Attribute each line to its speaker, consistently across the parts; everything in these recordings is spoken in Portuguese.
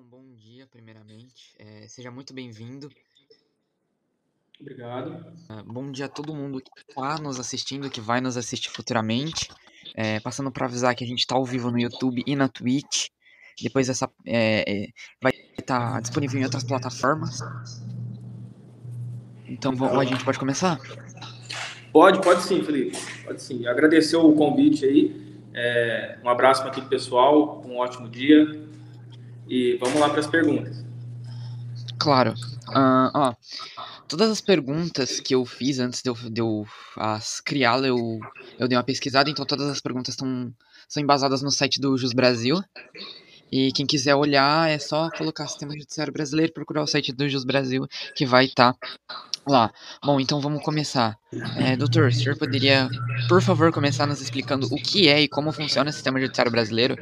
Speaker 1: Bom, bom dia, primeiramente. É, seja muito bem-vindo.
Speaker 2: Obrigado.
Speaker 1: Ah, bom dia a todo mundo que está nos assistindo, que vai nos assistir futuramente. É, passando para avisar que a gente está ao vivo no YouTube e na Twitch. Depois essa é, é, vai estar tá disponível em outras plataformas. Então a gente pode começar?
Speaker 2: Pode, pode sim, Felipe. Pode sim. Agradecer o convite aí. É, um abraço para aqui pessoal. Um ótimo dia. E vamos lá para as perguntas.
Speaker 1: Claro. Uh, ó, todas as perguntas que eu fiz antes de eu, de eu as criá-la, eu, eu dei uma pesquisada, então todas as perguntas estão são embasadas no site do Jus Brasil. E quem quiser olhar, é só colocar Sistema Judiciário Brasileiro, procurar o site do Jus Brasil, que vai estar tá lá. Bom, então vamos começar. É, doutor, o senhor poderia, por favor, começar nos explicando o que é e como funciona o Sistema Judiciário Brasileiro?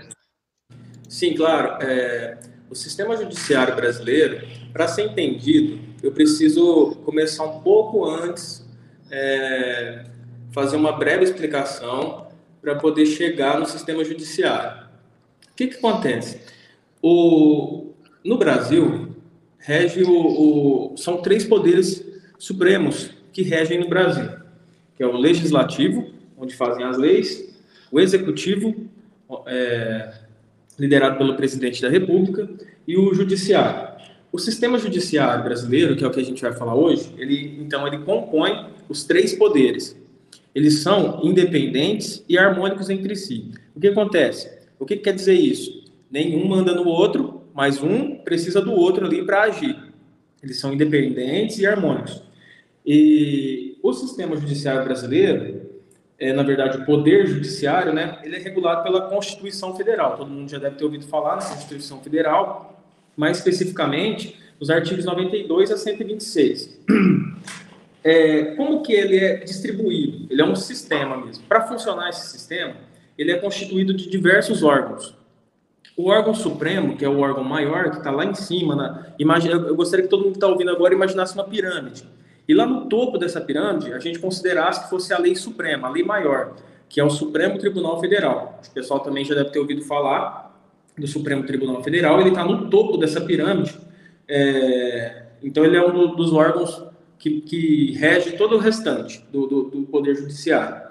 Speaker 2: Sim, claro. É, o sistema judiciário brasileiro, para ser entendido, eu preciso começar um pouco antes, é, fazer uma breve explicação para poder chegar no sistema judiciário. O que, que acontece? O, no Brasil, rege o, o, são três poderes supremos que regem no Brasil, que é o legislativo, onde fazem as leis, o executivo, é, liderado pelo presidente da República, e o judiciário. O sistema judiciário brasileiro, que é o que a gente vai falar hoje, ele então ele compõe os três poderes. Eles são independentes e harmônicos entre si. O que acontece? O que quer dizer isso? Nenhum manda no outro, mas um precisa do outro ali para agir. Eles são independentes e harmônicos. E o sistema judiciário brasileiro, é, na verdade, o poder judiciário, né, ele é regulado pela Constituição Federal. Todo mundo já deve ter ouvido falar na Constituição Federal, mais especificamente os artigos 92 a 126. É, como que ele é distribuído? Ele é um sistema mesmo. Para funcionar esse sistema, ele é constituído de diversos órgãos. O órgão supremo, que é o órgão maior, que está lá em cima, na, imagina, eu gostaria que todo mundo que está ouvindo agora imaginasse uma pirâmide. E lá no topo dessa pirâmide, a gente considerasse que fosse a lei suprema, a lei maior, que é o Supremo Tribunal Federal. O pessoal também já deve ter ouvido falar do Supremo Tribunal Federal, ele está no topo dessa pirâmide. É, então, ele é um dos órgãos que, que rege todo o restante do, do, do Poder Judiciário.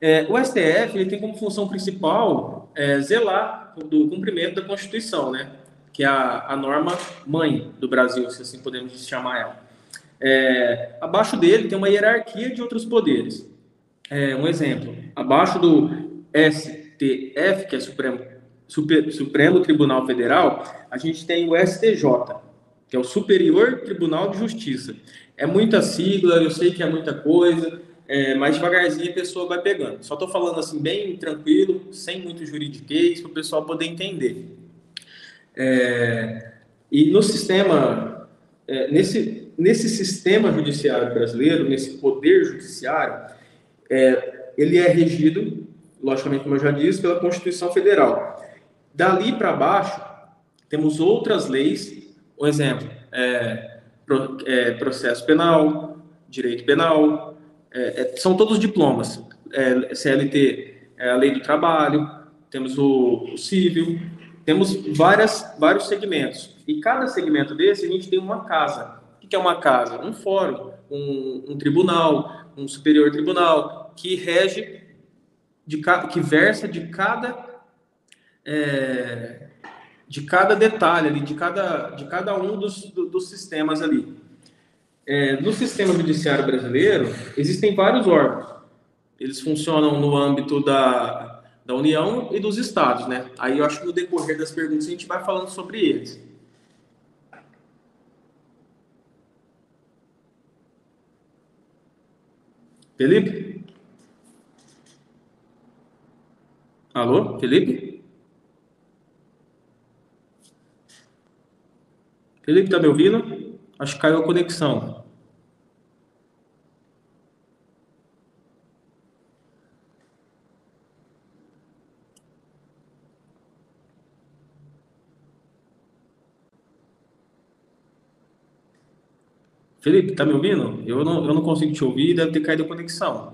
Speaker 2: É, o STF ele tem como função principal é, zelar do cumprimento da Constituição, né? que é a, a norma mãe do Brasil, se assim podemos chamar ela. É, abaixo dele tem uma hierarquia de outros poderes. É, um exemplo, abaixo do STF, que é Supremo, Super, Supremo Tribunal Federal, a gente tem o STJ, que é o Superior Tribunal de Justiça. É muita sigla, eu sei que é muita coisa, é, mas devagarzinho a pessoa vai pegando. Só estou falando assim, bem tranquilo, sem muito juridiquês, para o pessoal poder entender. É, e no sistema, é, nesse nesse sistema judiciário brasileiro, nesse poder judiciário, é, ele é regido, logicamente, como eu já disse, pela Constituição Federal. Dali para baixo, temos outras leis, um exemplo, é, pro, é, processo penal, direito penal, é, é, são todos diplomas. É, CLT a lei do trabalho, temos o, o civil, temos várias, vários segmentos. E cada segmento desse, a gente tem uma casa, que é uma casa? Um fórum, um, um tribunal, um superior tribunal, que rege, de, que versa de cada, é, de cada detalhe ali, de cada, de cada um dos, dos sistemas ali. É, no sistema judiciário brasileiro, existem vários órgãos. Eles funcionam no âmbito da, da União e dos estados, né? Aí eu acho que no decorrer das perguntas a gente vai falando sobre eles. Felipe? Alô, Felipe? Felipe, tá me ouvindo? Acho que caiu a conexão. Felipe, tá me ouvindo? Eu não, eu não consigo te ouvir, deve ter caído a conexão.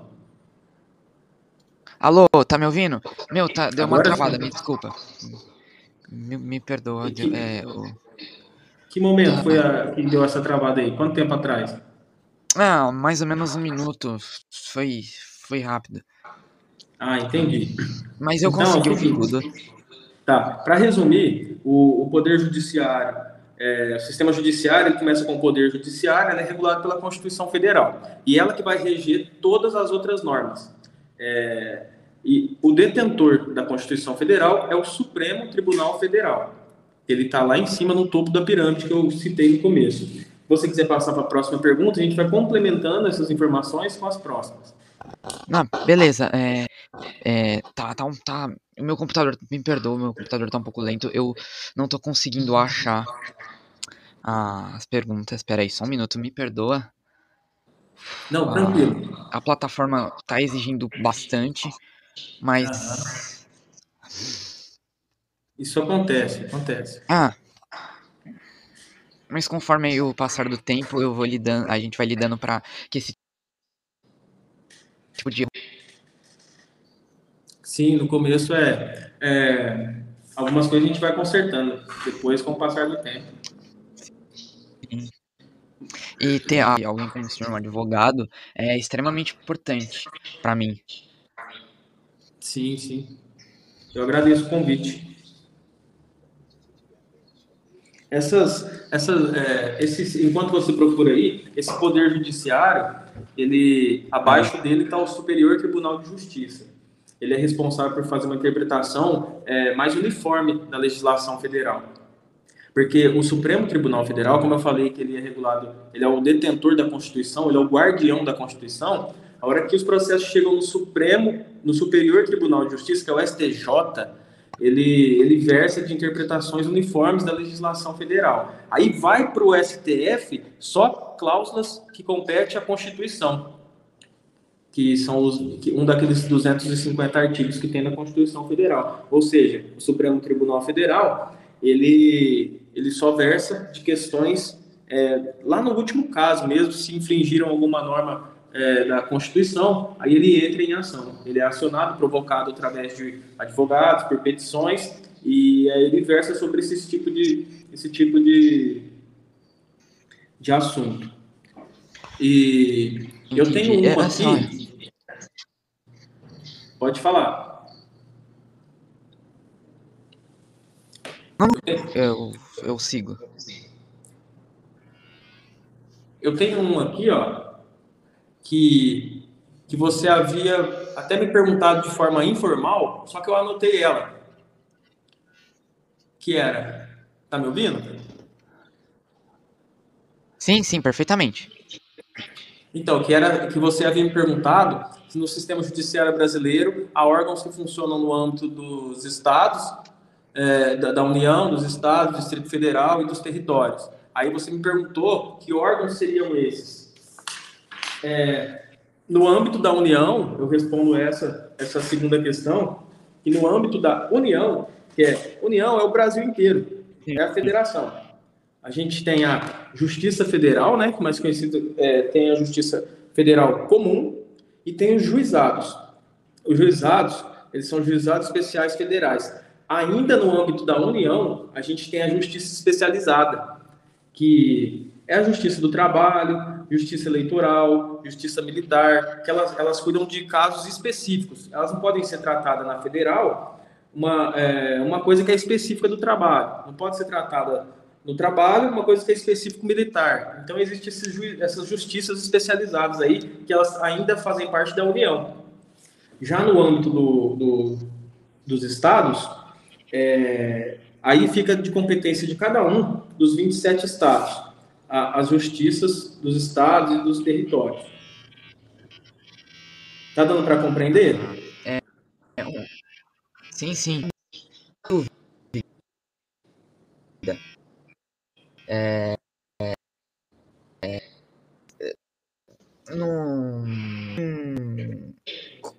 Speaker 1: Alô, tá me ouvindo? Meu, tá, deu uma Agora travada, sim. me desculpa. Me, me perdoa.
Speaker 2: Que,
Speaker 1: é, o...
Speaker 2: que momento foi a, que deu essa travada aí? Quanto tempo atrás?
Speaker 1: Ah, mais ou menos um minuto. Foi, foi rápido.
Speaker 2: Ah, entendi.
Speaker 1: Mas eu então, consegui ouvir tudo.
Speaker 2: Tá. Para resumir, o, o Poder Judiciário, é, o sistema judiciário ele começa com o Poder Judiciário, é regulado pela Constituição Federal. E ela que vai reger todas as outras normas. É, e o detentor da Constituição Federal é o Supremo Tribunal Federal. Ele está lá em cima, no topo da pirâmide que eu citei no começo. Se você quiser passar para a próxima pergunta, a gente vai complementando essas informações com as próximas.
Speaker 1: Beleza. É, é, tá, tá, tá. O meu computador, me perdoa, meu computador tá um pouco lento. Eu não tô conseguindo achar as perguntas. Espera aí, só um minuto, me perdoa.
Speaker 2: Não, tranquilo.
Speaker 1: A, a plataforma tá exigindo bastante. Mas.
Speaker 2: Isso acontece, acontece.
Speaker 1: Ah. Mas conforme o passar do tempo, eu vou lidando, a gente vai lidando para que esse tipo de
Speaker 2: Sim, no começo é, é, algumas coisas a gente vai consertando, depois com o passar do tempo.
Speaker 1: E ter alguém como o senhor, um advogado, é extremamente importante para mim.
Speaker 2: Sim, sim. Eu agradeço o convite. Essas, essas, é, esses, enquanto você procura aí, esse poder judiciário, ele abaixo dele está o Superior Tribunal de Justiça. Ele é responsável por fazer uma interpretação é, mais uniforme da legislação federal. Porque o Supremo Tribunal Federal, como eu falei que ele é regulado, ele é o detentor da Constituição, ele é o guardião da Constituição, a hora que os processos chegam no Supremo, no Superior Tribunal de Justiça, que é o STJ, ele, ele versa de interpretações uniformes da legislação federal. Aí vai para o STF só cláusulas que competem à Constituição, que são os, um daqueles 250 artigos que tem na Constituição Federal. Ou seja, o Supremo Tribunal Federal, ele, ele só versa de questões, é, lá no último caso mesmo, se infringiram alguma norma é, da Constituição, aí ele entra em ação. Ele é acionado, provocado através de advogados, por petições, e aí ele versa sobre esse tipo de, esse tipo de, de assunto. E Entendi. eu tenho uma é, aqui. Pode falar.
Speaker 1: Eu, eu sigo.
Speaker 2: Eu tenho uma aqui, ó, que, que você havia até me perguntado de forma informal, só que eu anotei ela. Que era. Tá me ouvindo?
Speaker 1: Sim, sim, perfeitamente.
Speaker 2: Então, que era que você havia me perguntado se no sistema judiciário brasileiro há órgãos que funcionam no âmbito dos estados, é, da, da, União, dos estados, do Distrito Federal e dos territórios. Aí você me perguntou que órgãos seriam esses. É, no âmbito da União, eu respondo essa, essa segunda questão, que no âmbito da União, que é União é o Brasil inteiro, é a federação. A gente tem a Justiça Federal, né, que mais conhecido é, tem a Justiça Federal Comum e tem os juizados. Os juizados, eles são juizados especiais federais. Ainda no âmbito da União, a gente tem a Justiça Especializada, que é a Justiça do Trabalho, justiça eleitoral, justiça militar, que elas, elas cuidam de casos específicos. Elas não podem ser tratadas na federal uma, é, uma coisa que é específica do trabalho. Não pode ser tratada no trabalho uma coisa que é específico militar. Então, existem essas justiças especializadas aí, que elas ainda fazem parte da União. Já no âmbito do, do dos estados, é, aí fica de competência de cada um dos 27 estados a, as justiças dos estados e dos territórios. Tá dando para compreender?
Speaker 1: É, é, sim, sim. É, é, é, não,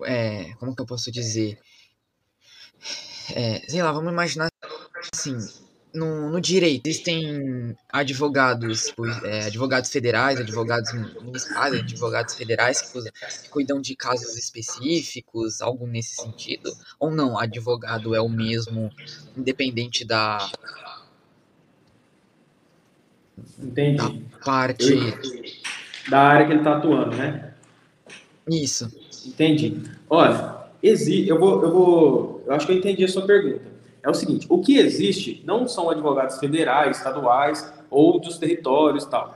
Speaker 1: é, como que eu posso dizer? É, sei lá, vamos imaginar assim, no, no direito existem advogados, é, advogados federais, advogados municipais, advogados federais que, cuidam de casos específicos, algo nesse sentido? Ou não, advogado é o mesmo, independente da.
Speaker 2: Entendi.
Speaker 1: Da parte. Eu,
Speaker 2: da área que ele está atuando, né?
Speaker 1: Isso.
Speaker 2: Entendi. Olha, exi eu vou, eu vou. Eu acho que eu entendi a sua pergunta é o seguinte: o que existe não são advogados federais, estaduais ou dos territórios tal.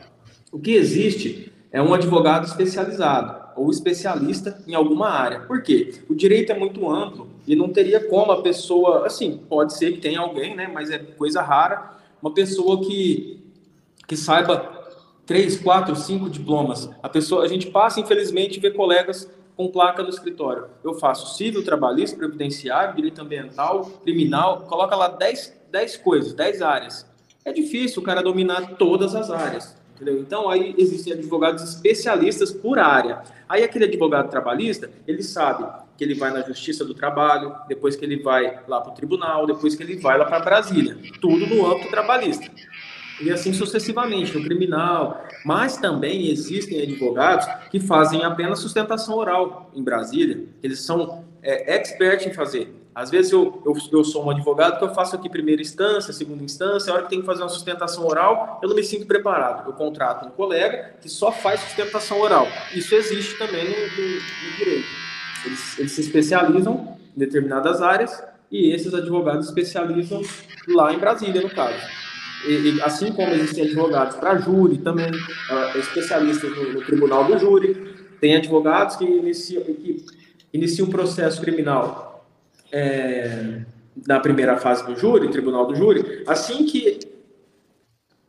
Speaker 2: O que existe é um advogado especializado ou especialista em alguma área. Por quê? O direito é muito amplo e não teria como a pessoa, assim, pode ser que tenha alguém, né, mas é coisa rara, uma pessoa que que saiba três, quatro, cinco diplomas. A pessoa, a gente passa, infelizmente, ver colegas com placa no escritório. Eu faço civil, trabalhista, previdenciário, direito ambiental, criminal, coloca lá 10, 10 coisas, 10 áreas. É difícil o cara dominar todas as áreas. Entendeu? Então, aí existem advogados especialistas por área. Aí, aquele advogado trabalhista, ele sabe que ele vai na Justiça do Trabalho, depois que ele vai lá para o tribunal, depois que ele vai lá para Brasília. Tudo no âmbito trabalhista e assim sucessivamente, no criminal. Mas também existem advogados que fazem apenas sustentação oral em Brasília. Eles são é, expert em fazer. Às vezes eu, eu, eu, sou um advogado que eu faço aqui primeira instância, segunda instância, a hora que tem que fazer uma sustentação oral, eu não me sinto preparado. Eu contrato um colega que só faz sustentação oral. Isso existe também no, no, no direito. Eles, eles se especializam em determinadas áreas e esses advogados especializam lá em Brasília, no caso. E, assim como existem advogados para júri, também uh, especialistas no, no, tribunal do júri, tem advogados que iniciam, que iniciam um processo criminal é, na primeira fase do júri, tribunal do júri, assim que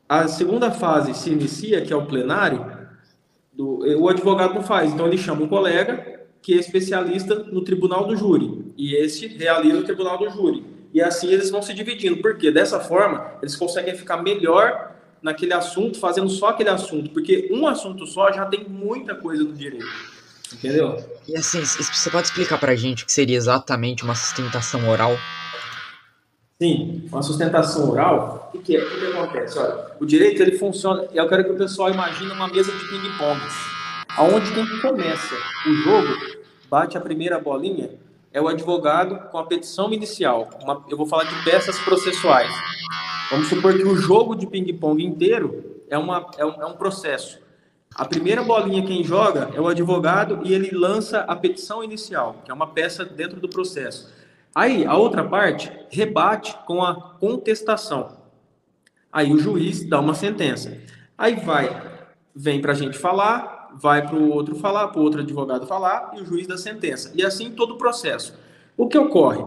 Speaker 2: a segunda fase se inicia, que é o plenário, do, o advogado não faz, então ele chama um colega que é especialista no tribunal do júri, e esse realiza o tribunal do júri e assim eles vão se dividindo, porque dessa forma eles conseguem ficar melhor naquele assunto, fazendo só aquele assunto, porque um assunto só já tem muita coisa no direito. Entendeu?
Speaker 1: E assim, você pode explicar pra gente o que seria exatamente uma sustentação oral?
Speaker 2: Sim, uma sustentação oral, o que, é? o que acontece? Olha, o direito ele funciona, eu quero que o pessoal imagine uma mesa de ping-pong, aonde quem começa o jogo bate a primeira bolinha é o advogado com a petição inicial. Uma, eu vou falar de peças processuais. Vamos supor que o jogo de ping-pong inteiro é, uma, é, um, é um processo. A primeira bolinha quem joga é o advogado e ele lança a petição inicial, que é uma peça dentro do processo. Aí, a outra parte rebate com a contestação. Aí o juiz dá uma sentença. Aí vai, vem para a gente falar, vai para o outro falar, para o outro advogado falar e o juiz dá sentença. E assim todo o processo. O que ocorre?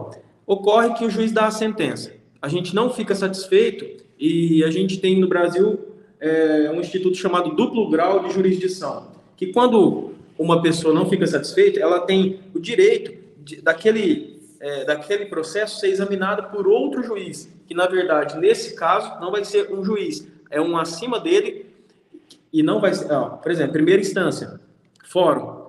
Speaker 2: Ocorre que o juiz dá a sentença. A gente não fica satisfeito e a gente tem no Brasil é, um instituto chamado duplo grau de jurisdição, que quando uma pessoa não fica satisfeita, ela tem o direito de, daquele, é, daquele processo ser examinado por outro juiz, que na verdade, nesse caso, não vai ser um juiz, é um acima dele e não vai ser, ó, por exemplo, primeira instância, fórum.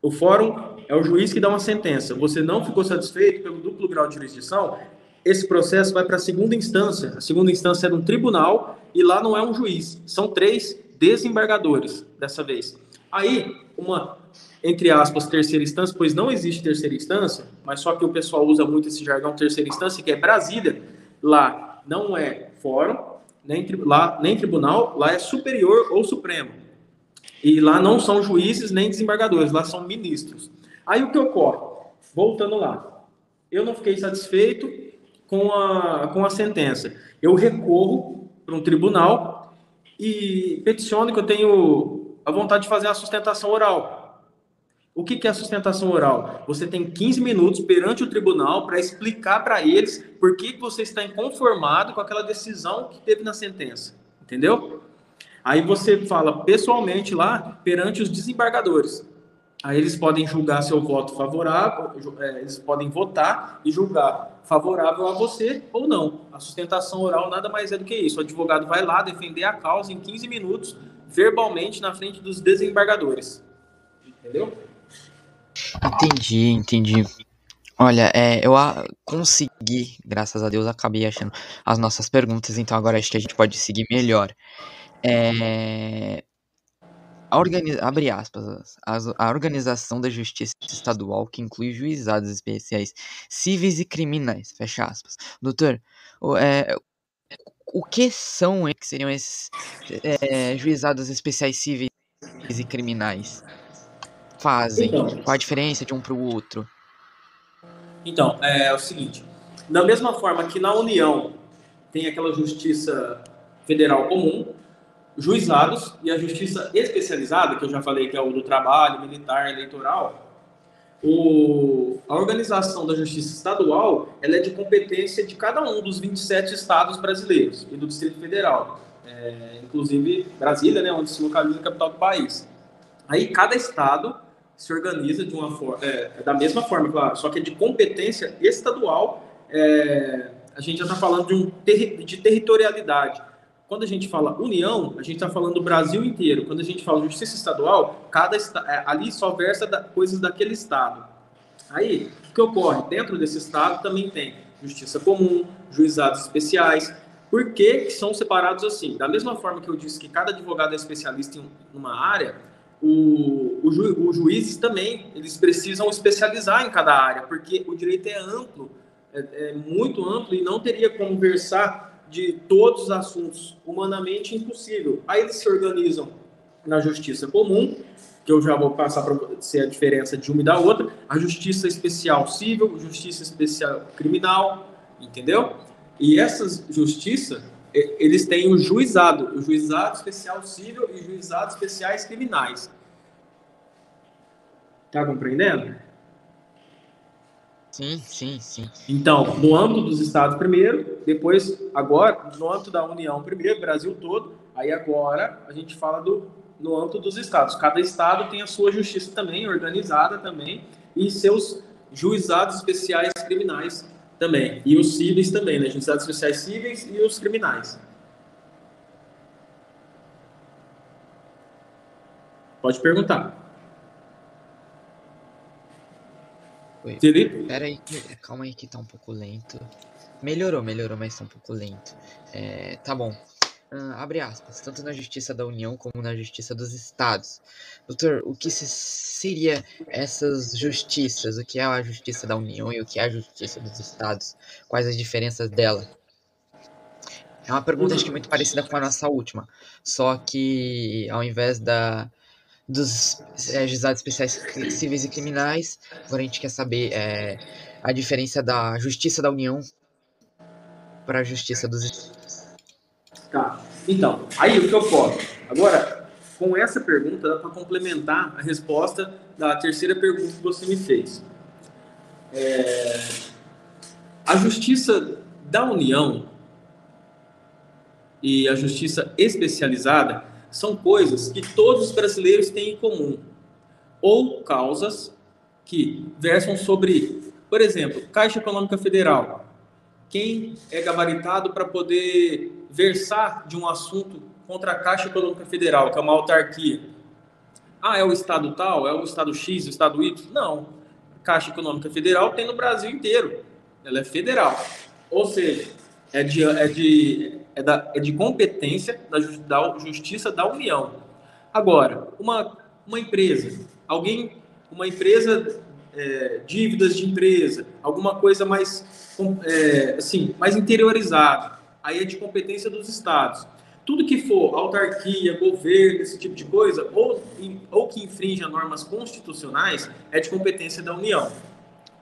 Speaker 2: O fórum é o juiz que dá uma sentença. Você não ficou satisfeito pelo duplo grau de jurisdição, esse processo vai para a segunda instância. A segunda instância é um tribunal e lá não é um juiz, são três desembargadores dessa vez. Aí, uma, entre aspas, terceira instância, pois não existe terceira instância, mas só que o pessoal usa muito esse jargão terceira instância, que é Brasília. Lá não é fórum, nem, lá, nem tribunal, lá é superior ou supremo. E lá não são juízes nem desembargadores, lá são ministros. Aí o que ocorre? Voltando lá, eu não fiquei satisfeito com a, com a sentença. Eu recorro para um tribunal e peticiono que eu tenho a vontade de fazer a sustentação oral. O que é a sustentação oral? Você tem 15 minutos perante o tribunal para explicar para eles por que você está inconformado com aquela decisão que teve na sentença. Entendeu? Aí você fala pessoalmente lá perante os desembargadores. Aí eles podem julgar seu voto favorável, é, eles podem votar e julgar favorável a você ou não. A sustentação oral nada mais é do que isso. O advogado vai lá defender a causa em 15 minutos, verbalmente, na frente dos desembargadores. Entendeu?
Speaker 1: Entendi, entendi. Olha, é, eu consegui, graças a Deus, acabei achando as nossas perguntas, então agora acho que a gente pode seguir melhor. É, a abre aspas, a, a organização da justiça estadual que inclui juizados especiais cíveis e criminais, fecha aspas. Doutor, o, é, o que são que seriam esses é, juizados especiais cíveis e criminais? Fazem? Então, Qual a diferença de um para o outro?
Speaker 2: Então, é, o seguinte: da mesma forma que na União tem aquela justiça federal comum, juizados e a justiça especializada, que eu já falei que é o do trabalho, militar, eleitoral, o, a organização da justiça estadual ela é de competência de cada um dos 27 estados brasileiros e do Distrito Federal, é, inclusive Brasília, né, onde se localiza a capital do país. Aí cada estado se organiza de uma forma, é, é, da mesma forma, claro, só que é de competência estadual. É, a gente já está falando de, um de territorialidade. Quando a gente fala União, a gente está falando do Brasil inteiro. Quando a gente fala Justiça Estadual, cada é, ali só versa da, coisas daquele estado. Aí, o que ocorre? Dentro desse estado também tem Justiça Comum, Juizados Especiais. Por que, que são separados assim? Da mesma forma que eu disse que cada advogado é especialista em uma área, o, o ju, os juízes também, eles precisam especializar em cada área, porque o direito é amplo, é, é muito amplo e não teria como versar de todos os assuntos humanamente impossível. Aí eles se organizam na justiça comum, que eu já vou passar para ser a diferença de uma e da outra, a justiça especial civil, justiça especial criminal, entendeu? E essas justiças eles têm o juizado, o juizado especial civil e juizado especiais criminais. Tá compreendendo?
Speaker 1: Sim, sim, sim.
Speaker 2: Então, no âmbito dos estados primeiro, depois, agora, no âmbito da União primeiro, Brasil todo, aí agora a gente fala do, no âmbito dos estados. Cada estado tem a sua justiça também, organizada também, e seus juizados especiais criminais também. E os cíveis também, né? Juizados especiais cíveis e os criminais. Pode perguntar.
Speaker 1: Oi. Felipe? Pera aí, calma aí que tá um pouco lento. Melhorou, melhorou, mas tá um pouco lento. É, tá bom. Uh, abre aspas, tanto na Justiça da União como na Justiça dos Estados. Doutor, o que seria essas justiças? O que é a Justiça da União e o que é a Justiça dos Estados? Quais as diferenças dela? É uma pergunta acho que muito parecida com a nossa última, só que ao invés da dos é, especiais civis e criminais, agora a gente quer saber é, a diferença da Justiça da União para a Justiça dos Estados.
Speaker 2: Tá. Então, aí o que eu posso? Agora, com essa pergunta, dá para complementar a resposta da terceira pergunta que você me fez. É... A justiça da União e a justiça especializada são coisas que todos os brasileiros têm em comum, ou causas que versam sobre, por exemplo, Caixa Econômica Federal. Quem é gabaritado para poder versar de um assunto contra a Caixa Econômica Federal, que é uma autarquia. Ah, é o Estado tal? É o Estado X, o Estado Y? Não. A Caixa Econômica Federal tem no Brasil inteiro. Ela é federal. Ou seja, é de, é de, é da, é de competência da, da Justiça da União. Agora, uma, uma empresa, alguém, uma empresa, é, dívidas de empresa, alguma coisa mais, é, assim, mais interiorizada aí é de competência dos estados. Tudo que for autarquia, governo, esse tipo de coisa, ou, ou que infrinja normas constitucionais, é de competência da União.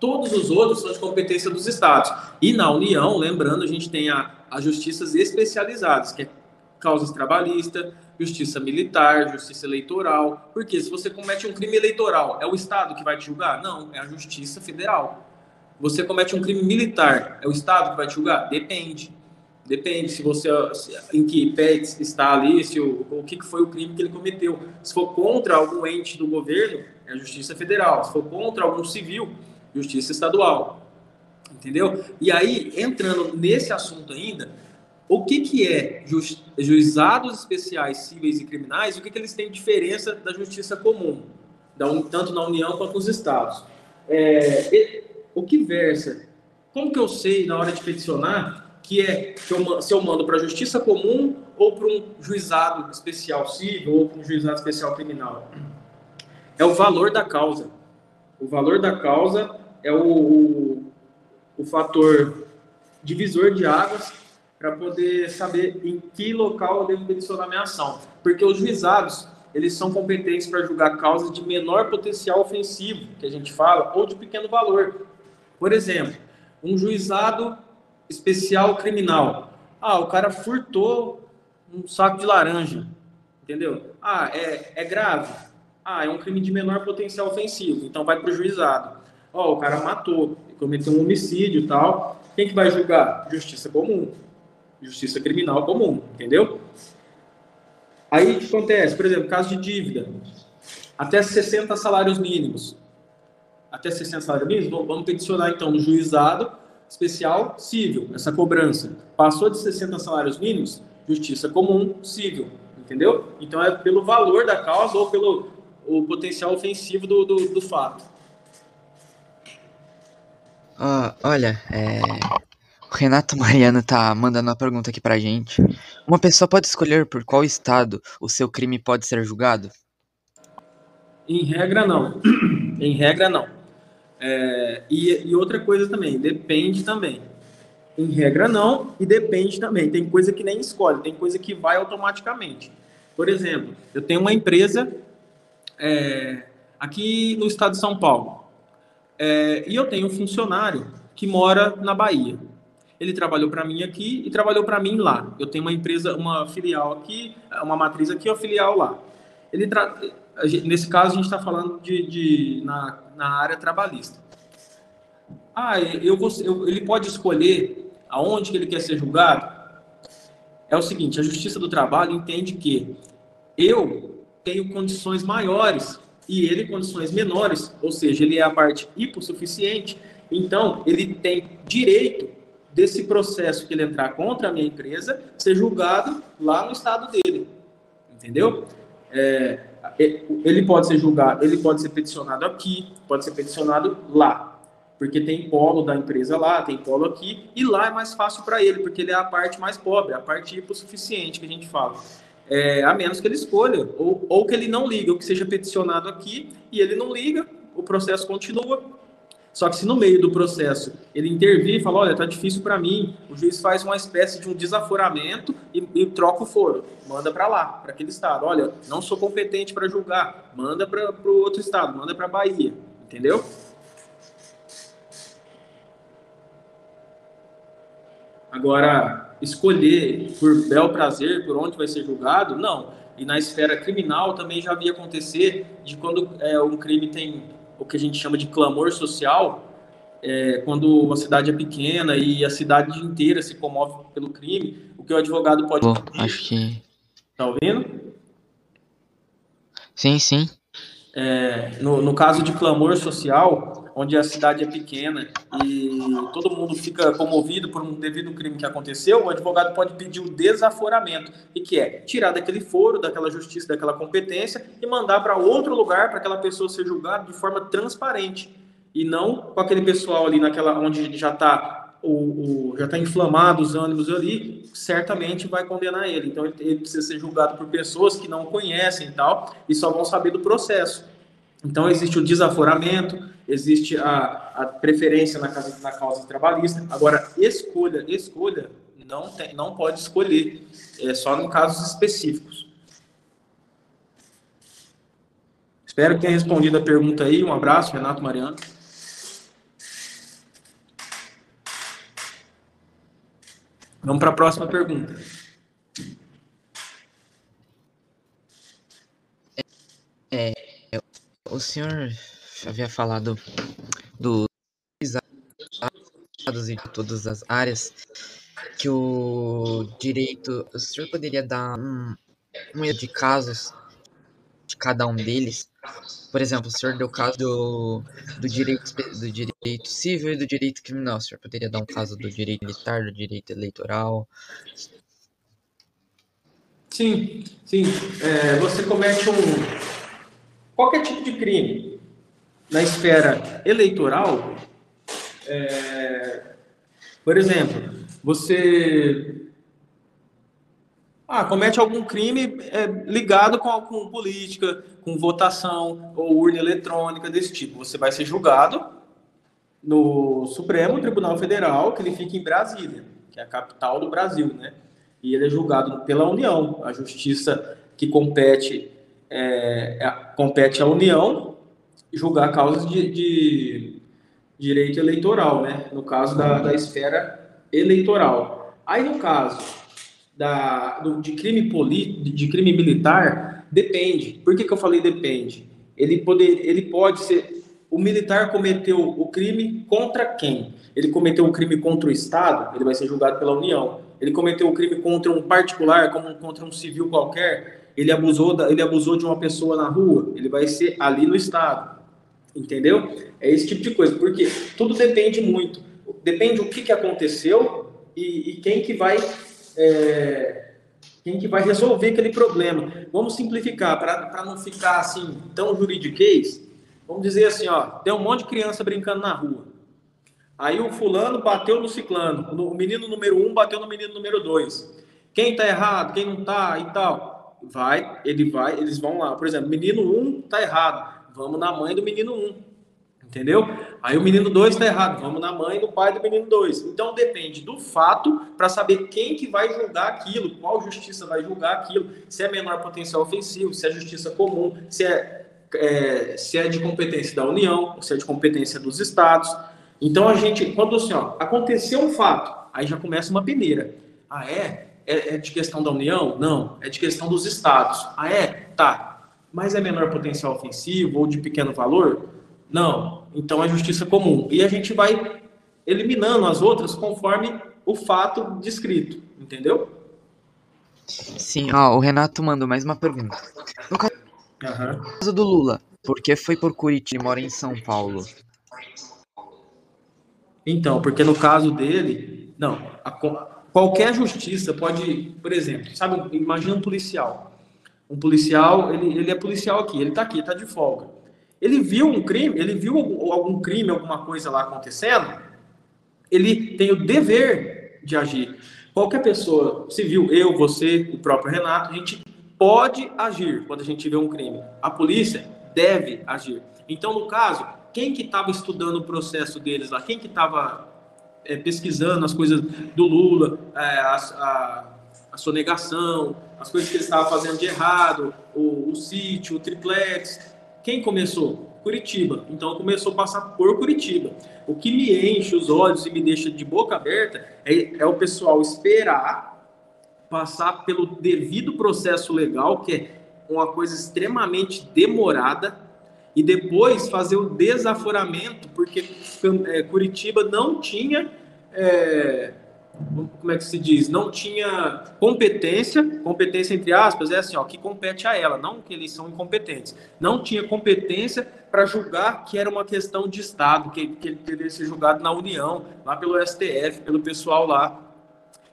Speaker 2: Todos os outros são de competência dos estados. E na União, lembrando, a gente tem a, as justiças especializadas, que é causas trabalhistas, justiça militar, justiça eleitoral. Porque se você comete um crime eleitoral, é o Estado que vai te julgar? Não, é a Justiça Federal. Você comete um crime militar, é o Estado que vai te julgar? Depende. Depende se você em que pé está ali, se o, o que foi o crime que ele cometeu. Se for contra algum ente do governo, é a Justiça Federal. Se for contra algum civil, Justiça Estadual. Entendeu? E aí, entrando nesse assunto ainda, o que, que é ju, juizados especiais cíveis e criminais? O que, que eles têm diferença da justiça comum, da, tanto na União quanto nos estados? É, o que versa. Como que eu sei na hora de peticionar que é que eu, se eu mando para a justiça comum ou para um juizado especial civil ou para um juizado especial criminal? É o valor da causa. O valor da causa é o, o, o fator divisor de águas para poder saber em que local eu devo peticionar minha ação. Porque os juizados, eles são competentes para julgar causas de menor potencial ofensivo, que a gente fala, ou de pequeno valor. Por exemplo, um juizado especial criminal. Ah, o cara furtou um saco de laranja, entendeu? Ah, é, é grave. Ah, é um crime de menor potencial ofensivo, então vai para o juizado. Ó, oh, o cara matou, cometeu um homicídio e tal. Quem que vai julgar? Justiça comum. Justiça criminal comum, entendeu? Aí o que acontece? Por exemplo, caso de dívida. Até 60 salários mínimos. Até 60 salários mínimos, vamos peticionar então no juizado especial civil, essa cobrança. Passou de 60 salários mínimos, justiça comum civil, entendeu? Então é pelo valor da causa ou pelo o potencial ofensivo do, do, do fato.
Speaker 1: Oh, olha, é... o Renato Mariano tá mandando uma pergunta aqui pra gente. Uma pessoa pode escolher por qual estado o seu crime pode ser julgado?
Speaker 2: Em regra, não. em regra, não. É, e, e, outra coisa também, depende também. Em regra, não, e depende também. Tem coisa que nem escolhe, tem coisa que vai automaticamente. Por exemplo, eu tenho uma empresa é, aqui no estado de São Paulo. É, e eu tenho um funcionário que mora na Bahia. Ele trabalhou para mim aqui e trabalhou para mim lá. Eu tenho uma empresa, uma filial aqui, uma matriz aqui uma filial lá. Ele. Nesse caso, a gente está falando de, de na, na, área trabalhista. Ah, eu eu, ele pode escolher aonde que ele quer ser julgado? É o seguinte, a Justiça do Trabalho entende que eu tenho condições maiores e ele condições menores, ou seja, ele é a parte hipossuficiente, então ele tem direito desse processo que ele entrar contra a minha empresa ser julgado lá no estado dele, entendeu? É, ele pode ser julgado, ele pode ser peticionado aqui, pode ser peticionado lá, porque tem polo da empresa lá, tem polo aqui, e lá é mais fácil para ele, porque ele é a parte mais pobre, a parte hipossuficiente que a gente fala é, a menos que ele escolha, ou, ou que ele não liga, ou que seja peticionado aqui e ele não liga, o processo continua. Só que se no meio do processo ele intervir e falar, olha, tá difícil para mim, o juiz faz uma espécie de um desaforamento e, e troca o foro, manda para lá, para aquele estado. Olha, não sou competente para julgar, manda para o outro estado, manda para Bahia, entendeu? Agora, escolher por bel prazer por onde vai ser julgado, não. E na esfera criminal também já havia acontecer de quando é, um crime tem o que a gente chama de clamor social, é, quando a cidade é pequena e a cidade inteira se comove pelo crime, o que o advogado pode
Speaker 1: Pô, acho que
Speaker 2: tá ouvindo?
Speaker 1: Sim, sim.
Speaker 2: É, no, no caso de clamor social, onde a cidade é pequena e todo mundo fica comovido por um devido crime que aconteceu, o advogado pode pedir o desaforamento, e que é tirar daquele foro, daquela justiça, daquela competência e mandar para outro lugar para aquela pessoa ser julgada de forma transparente e não com aquele pessoal ali naquela onde já está o, o, já está inflamado os ânimos ali, certamente vai condenar ele. Então ele, ele precisa ser julgado por pessoas que não conhecem e tal e só vão saber do processo. Então, existe o desaforamento, existe a, a preferência na, na causa trabalhista. Agora, escolha, escolha, não, tem, não pode escolher, é só em casos específicos. Espero que tenha respondido a pergunta aí. Um abraço, Renato Mariano. Vamos para a próxima pergunta.
Speaker 1: É, o senhor havia falado dos dados e de todas as áreas que o direito. O senhor poderia dar um, um de casos de cada um deles? Por exemplo, o senhor deu caso do, do, direito, do direito civil e do direito criminal. O senhor poderia dar um caso do direito militar, do direito eleitoral?
Speaker 2: Sim, sim. É, você comete um, qualquer tipo de crime na esfera eleitoral, É, por exemplo, você ah, comete algum crime é, ligado com, com política, com votação ou urna eletrônica desse tipo. Você vai ser julgado no Supremo Tribunal Federal, que ele fica em Brasília, que é a capital do Brasil, né? E ele é julgado pela União, a justiça que compete é, é, compete à União julgar causas de, de, direito eleitoral, né? No caso da, da esfera eleitoral. Aí, no caso da, do, de, crime político, de crime militar, depende. Por que, que eu falei depende? Ele, poder, ele pode ser. O militar cometeu o crime contra quem? Ele cometeu o crime contra o Estado, ele vai ser julgado pela União. Ele cometeu o crime contra um particular, como contra um civil qualquer, ele abusou, da, ele abusou de uma pessoa na rua, ele vai ser ali no Estado. Entendeu? É esse tipo de coisa, porque tudo depende muito. Depende o que, que aconteceu e, e quem que vai é, quem que vai resolver aquele problema. Vamos simplificar, para não ficar assim tão juridiquês, vamos dizer assim, ó, tem um monte de criança brincando na rua. Aí o fulano bateu no ciclano, o menino número um bateu no menino número dois. Quem tá errado, quem não tá e tal. Vai, ele vai, eles vão lá. Por exemplo, menino um tá errado vamos na mãe do menino 1. Entendeu? Aí o menino 2 está errado, vamos na mãe do pai do menino 2. Então depende do fato para saber quem que vai julgar aquilo, qual justiça vai julgar aquilo, se é menor potencial ofensivo, se é justiça comum, se é, é se é de competência da União, se é de competência dos estados. Então a gente, quando assim, ó, aconteceu um fato, aí já começa uma peneira. Ah, é? É? É de questão da União? Não, é de questão dos estados. Ah, é? Tá mas é menor potencial ofensivo ou de pequeno valor? Não. Então é justiça comum. E a gente vai eliminando as outras conforme o fato descrito, entendeu?
Speaker 1: Sim, ó, o Renato mandou mais uma pergunta. No caso uhum. do Lula, por que foi por Curitiba e mora em São Paulo?
Speaker 2: Então, porque no caso dele, não, a, qualquer justiça pode, por exemplo, sabe, imagina um policial um policial, ele, ele é policial aqui, ele está aqui, está de folga. Ele viu um crime, ele viu algum, algum crime, alguma coisa lá acontecendo, ele tem o dever de agir. Qualquer pessoa civil, eu, você, o próprio Renato, a gente pode agir quando a gente vê um crime. A polícia deve agir. Então, no caso, quem que estava estudando o processo deles lá? Quem que estava é, pesquisando as coisas do Lula, é, a, a a sonegação, as coisas que ele estava fazendo de errado, o, o sítio, o triplex. Quem começou? Curitiba. Então começou a passar por Curitiba. O que me enche os olhos e me deixa de boca aberta é, é o pessoal esperar passar pelo devido processo legal, que é uma coisa extremamente demorada, e depois fazer o desaforamento, porque é, Curitiba não tinha é, como é que se diz, não tinha competência, competência entre aspas, é assim, ó, que compete a ela, não que eles são incompetentes. Não tinha competência para julgar que era uma questão de Estado, que, que ele deveria ser julgado na União, lá pelo STF, pelo pessoal lá.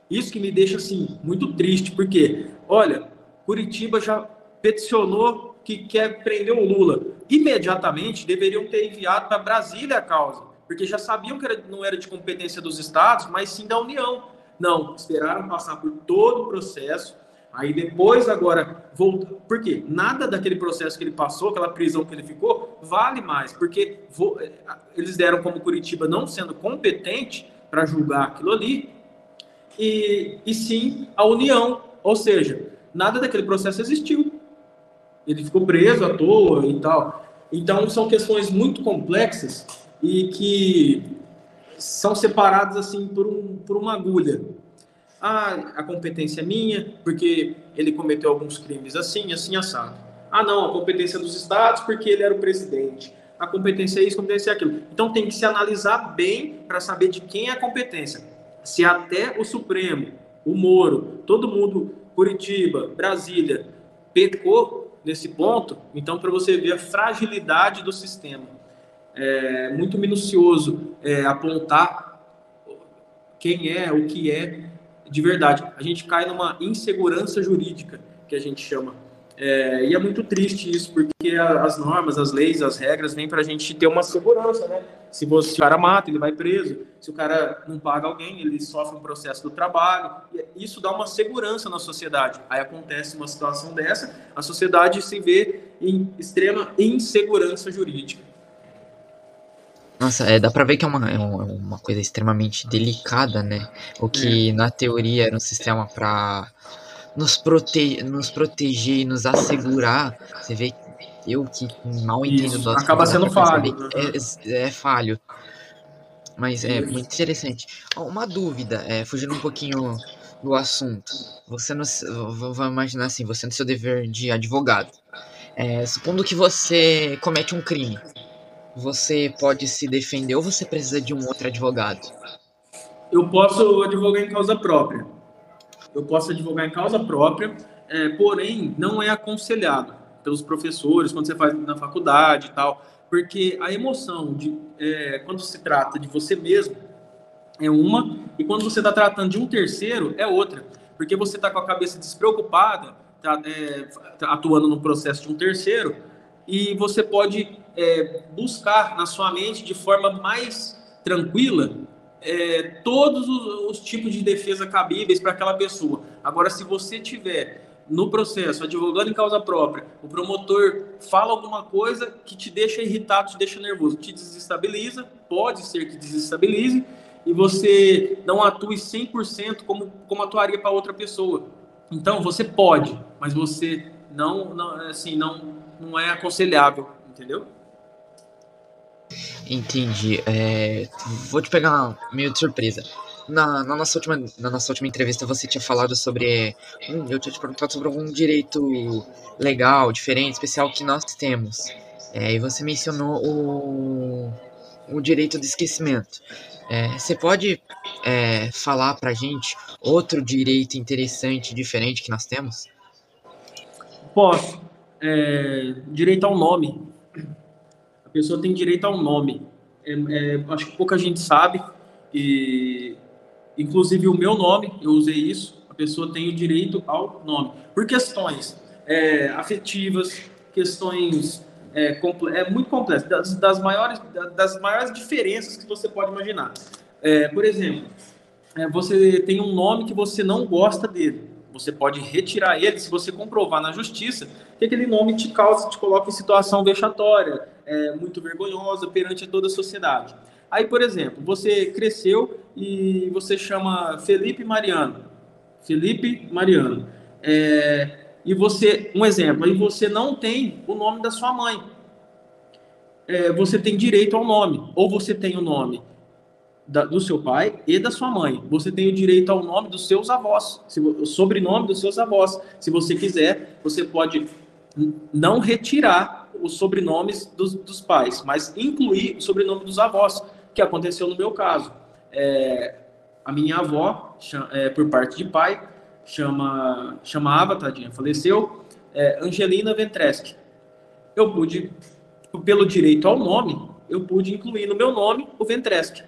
Speaker 2: Isso que me deixa, assim, muito triste, porque, olha, Curitiba já peticionou que quer prender o Lula. Imediatamente deveriam ter enviado para Brasília a causa porque já sabiam que era, não era de competência dos estados, mas sim da União. Não, esperaram passar por todo o processo, aí depois agora volta. Por quê? Nada daquele processo que ele passou, aquela prisão que ele ficou, vale mais, porque eh, eles deram como Curitiba não sendo competente para julgar aquilo ali, e, e sim a União, ou seja, nada daquele processo existiu. Ele ficou preso à toa e tal. Então são questões muito complexas e que são separados assim por, um, por uma agulha. Ah, a competência é minha, porque ele cometeu alguns crimes assim, assim, assado. Ah, não, a competência é dos estados, porque ele era o presidente. A competência é isso, a competência é aquilo. Então tem que se analisar bem para saber de quem é a competência. Se até o Supremo, o Moro, todo mundo, Curitiba, Brasília, pecou nesse ponto, então para você ver a fragilidade do sistema é, muito minucioso é, apontar quem é, o que é de verdade. A gente cai numa insegurança jurídica, que a gente chama. É, e é muito triste isso, porque as normas, as leis, as regras vêm para a gente ter uma segurança, né? Se, você, se o cara mata, ele vai preso. Se o cara não paga alguém, ele sofre um processo do trabalho. Isso dá uma segurança na sociedade. Aí acontece uma situação dessa, a sociedade se vê em extrema insegurança jurídica.
Speaker 1: Nossa, é, dá pra ver que é uma, é uma coisa extremamente delicada, né? O que é. na teoria era um sistema para nos, prote nos proteger e nos assegurar. Você vê eu que mal entendo
Speaker 2: Isso, acaba sendo falho. Né?
Speaker 1: É, é, falho. Mas é muito interessante. Uma dúvida, é, fugindo um pouquinho do assunto. Você não, vamos imaginar assim, você no seu dever de advogado. É, supondo que você comete um crime, você pode se defender ou você precisa de um outro advogado?
Speaker 2: Eu posso advogar em causa própria. Eu posso advogar em causa própria, é, porém não é aconselhado pelos professores quando você faz na faculdade e tal, porque a emoção de é, quando se trata de você mesmo é uma e quando você está tratando de um terceiro é outra, porque você está com a cabeça despreocupada, tá, é, atuando no processo de um terceiro e você pode é, buscar na sua mente de forma mais tranquila é, todos os, os, tipos de defesa cabíveis para aquela pessoa. Agora, se você tiver no processo advogando em causa própria, o promotor fala alguma coisa que te deixa irritado, te deixa nervoso, te desestabiliza, pode ser que desestabilize, e você não atue 100% como, como atuaria para outra pessoa. Então, você pode, mas você não, não assim, não, não é aconselhável, entendeu?
Speaker 1: Entendi. É, vou te pegar meio de surpresa. Na, na, nossa última, na nossa última entrevista você tinha falado sobre. Hum, eu tinha te perguntado sobre algum direito legal, diferente, especial que nós temos. É, e você mencionou o, o direito do esquecimento. É, você pode é, falar pra gente outro direito interessante, diferente que nós temos?
Speaker 2: Posso. É, direito ao nome pessoa tem direito ao nome. É, é, acho que pouca gente sabe, e inclusive o meu nome, eu usei isso, a pessoa tem o direito ao nome. Por questões é, afetivas, questões é, é muito complexas, das, das, maiores, das maiores diferenças que você pode imaginar. É, por exemplo, é, você tem um nome que você não gosta dele. Você pode retirar ele se você comprovar na justiça que aquele nome te causa, te coloca em situação vexatória, é, muito vergonhosa perante toda a sociedade. Aí, por exemplo, você cresceu e você chama Felipe Mariano. Felipe Mariano. É, e você, um exemplo, aí você não tem o nome da sua mãe. É, você tem direito ao nome, ou você tem o nome da, do seu pai e da sua mãe. Você tem o direito ao nome dos seus avós, se, o sobrenome dos seus avós. Se você quiser, você pode não retirar os sobrenomes dos, dos pais, mas incluir o sobrenome dos avós, que aconteceu no meu caso. É, a minha avó, é, por parte de pai, chama, chamava, tadinha, faleceu, é, Angelina Ventreschi. Eu pude, pelo direito ao nome, eu pude incluir no meu nome o Ventreschi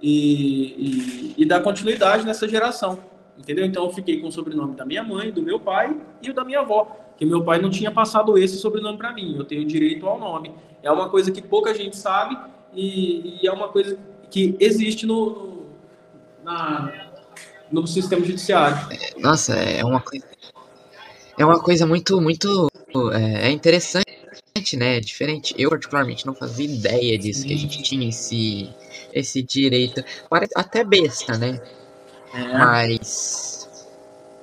Speaker 2: e, e, e dar continuidade nessa geração. Entendeu? Então eu fiquei com o sobrenome da minha mãe, do meu pai e o da minha avó, que meu pai não tinha passado esse sobrenome para mim. Eu tenho direito ao nome. É uma coisa que pouca gente sabe e, e é uma coisa que existe no, na, no sistema judiciário.
Speaker 1: Nossa, é uma coisa é uma coisa muito muito é, é interessante, né? É diferente. Eu particularmente não fazia ideia disso Sim. que a gente tinha esse esse direito. Parece até besta, né? É. Mas.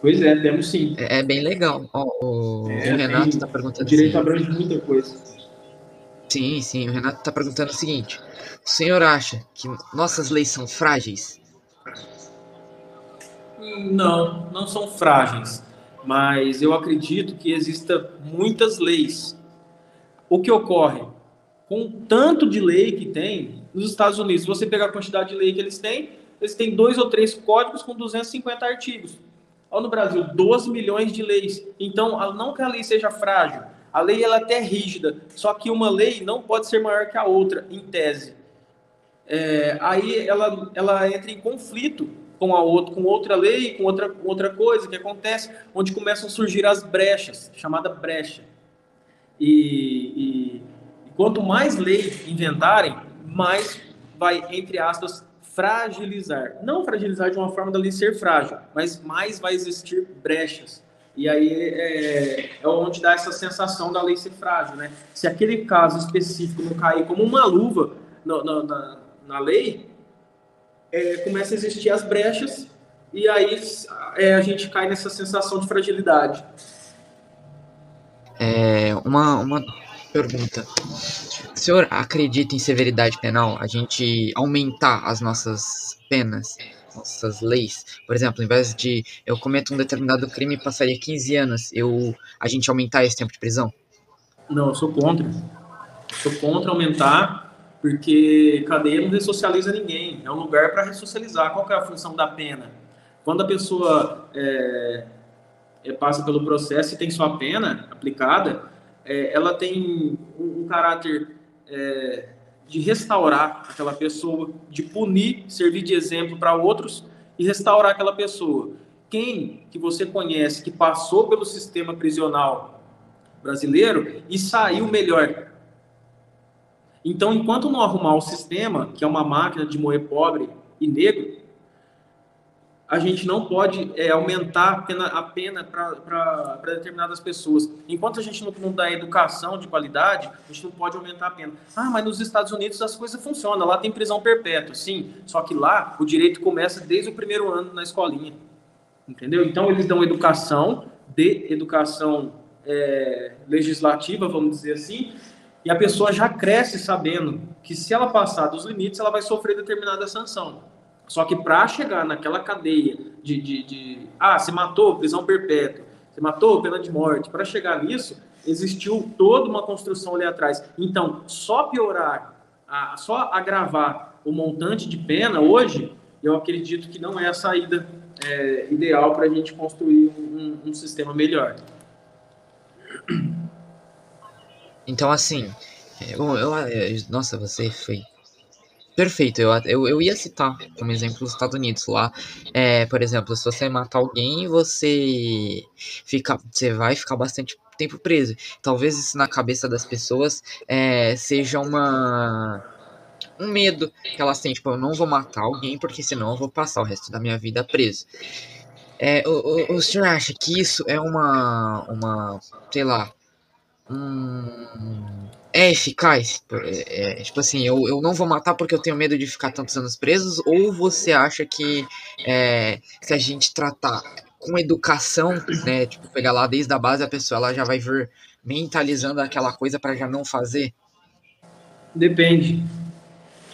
Speaker 2: Pois é, temos sim.
Speaker 1: É, é bem legal. o, é, o Renato está perguntando. O
Speaker 2: direito assim, abrange muita coisa.
Speaker 1: Sim, sim. O Renato está perguntando o seguinte: o senhor acha que nossas leis são frágeis?
Speaker 2: Não, não são frágeis. Mas eu acredito que exista muitas leis. O que ocorre? Com tanto de lei que tem, nos Estados Unidos, você pegar a quantidade de lei que eles têm, eles têm dois ou três códigos com 250 artigos. Ao no Brasil, 12 milhões de leis. Então, não que a lei seja frágil, a lei ela é até rígida, só que uma lei não pode ser maior que a outra, em tese. É, aí ela, ela entra em conflito com a outra, com outra lei, com outra, outra coisa que acontece, onde começam a surgir as brechas, chamada brecha. E, e, e quanto mais lei inventarem, mais vai, entre aspas, fragilizar. Não fragilizar de uma forma da lei ser frágil, mas mais vai existir brechas. E aí é, é, onde dá essa sensação da lei ser frágil, né? Se aquele caso específico não cair como uma luva no, no, na, na lei, é, começa a existir as brechas e aí é, a gente cai nessa sensação de fragilidade.
Speaker 1: É, uma, uma pergunta. O senhor acredita em severidade penal? A gente aumentar as nossas penas? nossas leis. Por exemplo, ao invés de eu cometo um determinado crime e passaria 15 anos, eu a gente aumentar esse tempo de prisão?
Speaker 2: Não, eu sou contra. Sou contra aumentar, porque cadeia não ressocializa ninguém. É um lugar para ressocializar. Qual é a função da pena? Quando a pessoa é, é, passa pelo processo e tem sua pena aplicada, é, ela tem um, um caráter é, de restaurar aquela pessoa, de punir, servir de exemplo para outros e restaurar aquela pessoa. Quem que você conhece que passou pelo sistema prisional brasileiro e saiu melhor? Então, enquanto não arrumar o sistema, que é uma máquina de moer pobre e negro, a gente não pode é, aumentar a pena, pena para determinadas pessoas. Enquanto a gente não, não dá educação de qualidade, a gente não pode aumentar a pena. Ah, mas nos Estados Unidos as coisas funcionam, lá tem prisão perpétua, sim. Só que lá o direito começa desde o primeiro ano na escolinha. Entendeu? Então eles dão educação, de educação é, legislativa, vamos dizer assim, e a pessoa já cresce sabendo que se ela passar dos limites, ela vai sofrer determinada sanção. Só que para chegar naquela cadeia de, de, de, ah, se matou, prisão perpétua, se matou, pena de morte, para chegar nisso, existiu toda uma construção ali atrás. Então, só piorar, a, só agravar o montante de pena hoje, eu acredito que não é a saída é, ideal para a gente construir um, um sistema melhor.
Speaker 1: Então, assim, eu, eu, nossa, você foi Perfeito, eu, eu, eu ia citar como exemplo os Estados Unidos lá. É, por exemplo, se você matar alguém, você fica, você vai ficar bastante tempo preso. Talvez isso na cabeça das pessoas é, seja uma um medo que elas têm, tipo, eu não vou matar alguém porque senão eu vou passar o resto da minha vida preso. É, o, o, o senhor acha que isso é uma, uma sei lá, um é eficaz? É, é, tipo assim, eu, eu não vou matar porque eu tenho medo de ficar tantos anos presos? Ou você acha que é, se a gente tratar com educação, né, tipo, pegar lá desde a base, a pessoa ela já vai vir mentalizando aquela coisa para já não fazer?
Speaker 2: Depende.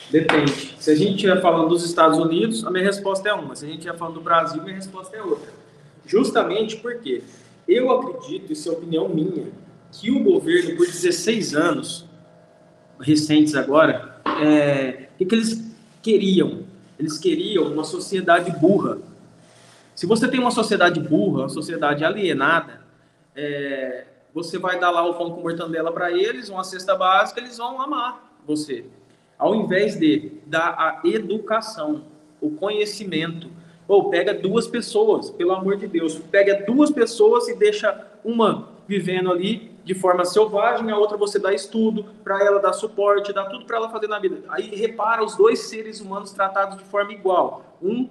Speaker 2: Depende. Se a gente estiver falando dos Estados Unidos, a minha resposta é uma. Se a gente estiver falando do Brasil, minha resposta é outra. Justamente porque eu acredito, isso é opinião minha, que o governo, por 16 anos, recentes agora, é, o que, que eles queriam? Eles queriam uma sociedade burra. Se você tem uma sociedade burra, uma sociedade alienada, é, você vai dar lá o pão com mortandela para eles, uma cesta básica, eles vão amar você. Ao invés de dar a educação, o conhecimento, ou pega duas pessoas, pelo amor de Deus, pega duas pessoas e deixa uma vivendo ali de forma selvagem, a outra você dá estudo para ela, dá suporte, dá tudo para ela fazer na vida. Aí repara os dois seres humanos tratados de forma igual. Um,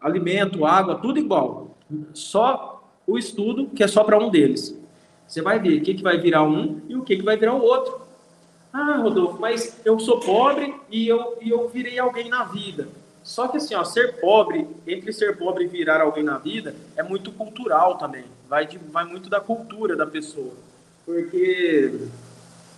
Speaker 2: alimento, água, tudo igual. Só o estudo que é só para um deles. Você vai ver o que, que vai virar um e o que, que vai virar o outro. Ah, Rodolfo, mas eu sou pobre e eu, e eu virei alguém na vida. Só que assim, ó, ser pobre, entre ser pobre e virar alguém na vida, é muito cultural também. Vai, de, vai muito da cultura da pessoa porque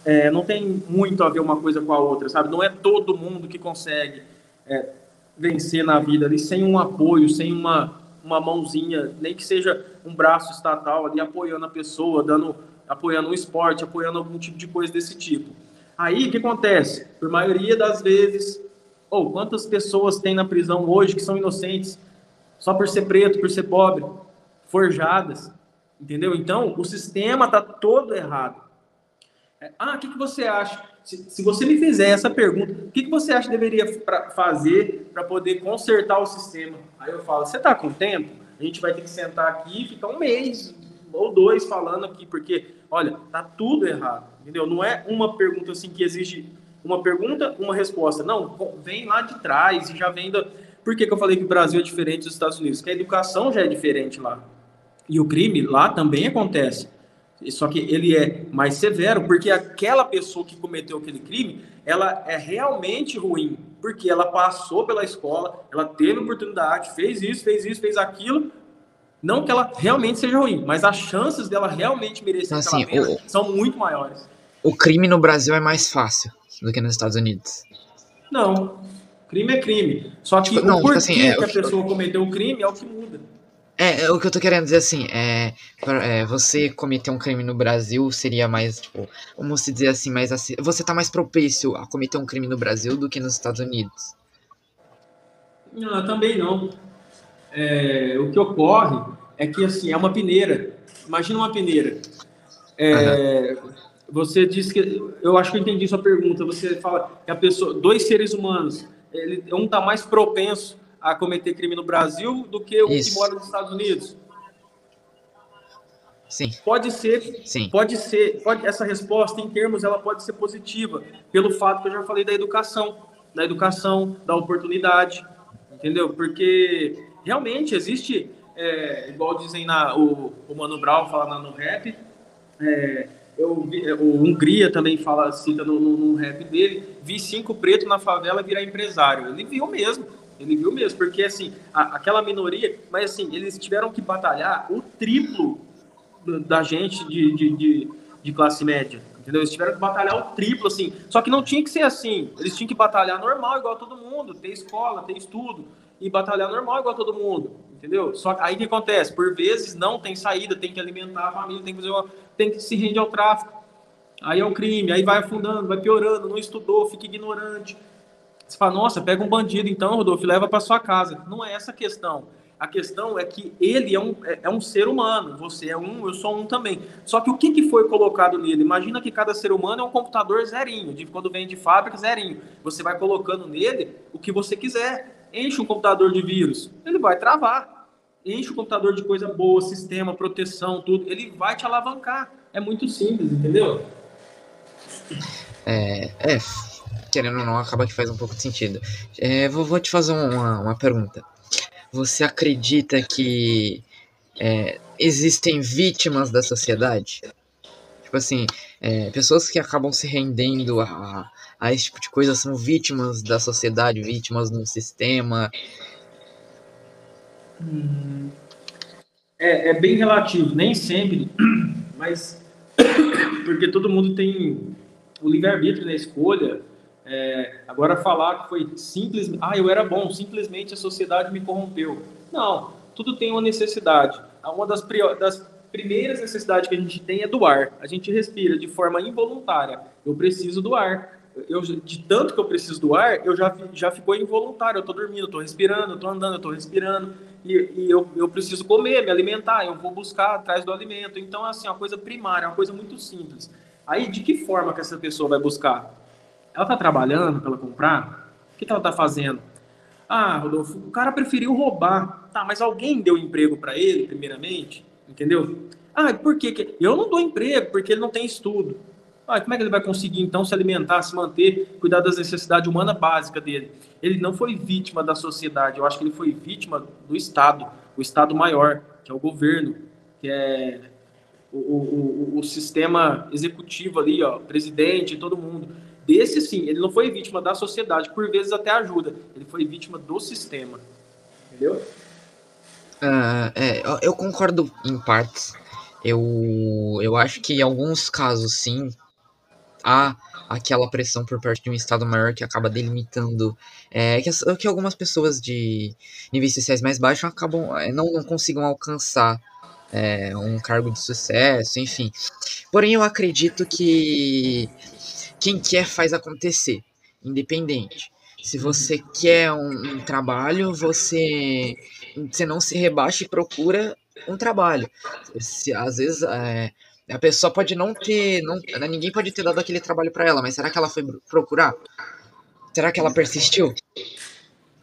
Speaker 2: é, não tem muito a ver uma coisa com a outra, sabe? Não é todo mundo que consegue é, vencer na vida ali sem um apoio, sem uma, uma mãozinha, nem que seja um braço estatal ali apoiando a pessoa, dando, apoiando o esporte, apoiando algum tipo de coisa desse tipo. Aí, o que acontece? Por maioria das vezes, ou oh, quantas pessoas tem na prisão hoje que são inocentes só por ser preto, por ser pobre, forjadas, Entendeu? Então, o sistema está todo errado. É, ah, o que, que você acha? Se, se, você me fizer essa pergunta, o que, que você acha que deveria pra, fazer para poder consertar o sistema? Aí eu falo, você está com tempo? A gente vai ter que sentar aqui e ficar um mês ou dois falando aqui, porque, olha, tá tudo errado, entendeu? Não é uma pergunta assim que exige uma pergunta, uma resposta. Não, vem lá de trás e já vem da... Por que, que eu falei que o Brasil é diferente dos Estados Unidos? Porque a educação já é diferente lá. E o crime lá também acontece. Só que ele é mais severo, porque aquela pessoa que cometeu aquele crime, ela é realmente ruim, porque ela passou pela escola, ela teve oportunidade, fez isso, fez isso, fez aquilo. Não que ela realmente seja ruim, mas as chances dela realmente merecer
Speaker 1: assim, o,
Speaker 2: são muito maiores.
Speaker 1: O crime no Brasil é mais fácil do que nos Estados Unidos.
Speaker 2: Não, crime é crime. Só que tipo, não, o tipo porquê tipo assim, é, que a pessoa cometeu o crime é o que muda.
Speaker 1: É, o que eu tô querendo dizer assim, é, é, você cometer um crime no Brasil seria mais, tipo, como se dizer assim, mais assim, você tá mais propício a cometer um crime no Brasil do que nos Estados Unidos?
Speaker 2: Não, também não. É, o que ocorre é que, assim, é uma peneira. Imagina uma peneira. É, uhum. Você disse que, eu acho que eu entendi sua pergunta, você fala que a pessoa, dois seres humanos, ele, um tá mais propenso a cometer crime no Brasil do que o Isso. que mora nos Estados Unidos?
Speaker 1: Sim.
Speaker 2: Pode ser,
Speaker 1: Sim.
Speaker 2: pode ser, pode, essa resposta em termos ela pode ser positiva, pelo fato que eu já falei da educação, da educação, da oportunidade, entendeu? Porque realmente existe, é, igual dizem na, o, o Mano Brown fala no rap, é, eu vi, o Hungria também fala, cita no, no, no rap dele, vi cinco pretos na favela virar empresário. Ele viu mesmo ele viu mesmo, porque assim, a, aquela minoria, mas assim, eles tiveram que batalhar o triplo da gente de, de, de, de classe média. Entendeu? Eles tiveram que batalhar o triplo, assim. Só que não tinha que ser assim. Eles tinham que batalhar normal, igual todo mundo. Ter escola, ter estudo. E batalhar normal, igual todo mundo. Entendeu? Só aí que acontece? Por vezes não tem saída, tem que alimentar a família, tem que, fazer uma, tem que se render ao tráfico. Aí é o crime, aí vai afundando, vai piorando, não estudou, fica ignorante. Você fala, nossa, pega um bandido então, Rodolfo, leva para sua casa. Não é essa a questão. A questão é que ele é um, é, é um ser humano, você é um, eu sou um também. Só que o que, que foi colocado nele? Imagina que cada ser humano é um computador zerinho, de quando vem de fábrica, zerinho. Você vai colocando nele o que você quiser. Enche um computador de vírus, ele vai travar. Enche o computador de coisa boa, sistema, proteção, tudo. Ele vai te alavancar. É muito simples, entendeu?
Speaker 1: É, é querendo ou não, acaba que faz um pouco de sentido. É, vou, vou, te fazer uma, uma pergunta. Você acredita que é, existem vítimas da sociedade? Tipo assim, é, pessoas que acabam se rendendo a, a esse tipo de coisa são vítimas da sociedade, vítimas do sistema.
Speaker 2: Hum, é, é bem relativo, nem sempre, mas porque todo mundo tem o livre-arbítrio na escolha é, agora falar que foi simples, ah, eu era bom, simplesmente a sociedade me corrompeu. Não, tudo tem uma necessidade. Uma das, das primeiras necessidades que a gente tem é do ar. A gente respira de forma involuntária. Eu preciso do ar. Eu, de tanto que eu preciso do ar, eu já, já ficou involuntário. Eu estou dormindo, estou respirando, estou andando, estou respirando. E, e, eu, eu preciso comer, me alimentar. Eu vou buscar atrás do alimento. Então, assim, é uma coisa primária, é uma coisa muito simples. Aí, de que forma que essa pessoa vai buscar? Ela está trabalhando para ela comprar? O que, que ela está fazendo? Ah, Rodolfo, o cara preferiu roubar. Tá, mas alguém deu emprego para ele, primeiramente? Entendeu? Ah, por quê? que Eu não dou emprego porque ele não tem estudo. Ah, como é que ele vai conseguir, então, se alimentar, se manter, cuidar das necessidades humanas básicas dele? Ele não foi vítima da sociedade, eu acho que ele foi vítima do Estado, o Estado maior, que é o governo, que é o, o, o, o sistema executivo ali, ó, presidente, todo mundo. Desse sim, ele não foi vítima da sociedade, por vezes até ajuda. Ele foi vítima do sistema. Entendeu?
Speaker 1: Uh, é, eu concordo em partes. Eu, eu acho que em alguns casos, sim, há aquela pressão por parte de um Estado maior que acaba delimitando é, que, que algumas pessoas de níveis sociais mais baixos acabam é, não, não consigam alcançar é, um cargo de sucesso, enfim. Porém, eu acredito que quem quer faz acontecer, independente. Se você quer um, um trabalho, você, você não se rebaixa e procura um trabalho. Se, às vezes, é, A pessoa pode não ter. Não, ninguém pode ter dado aquele trabalho para ela, mas será que ela foi procurar? Será que ela persistiu?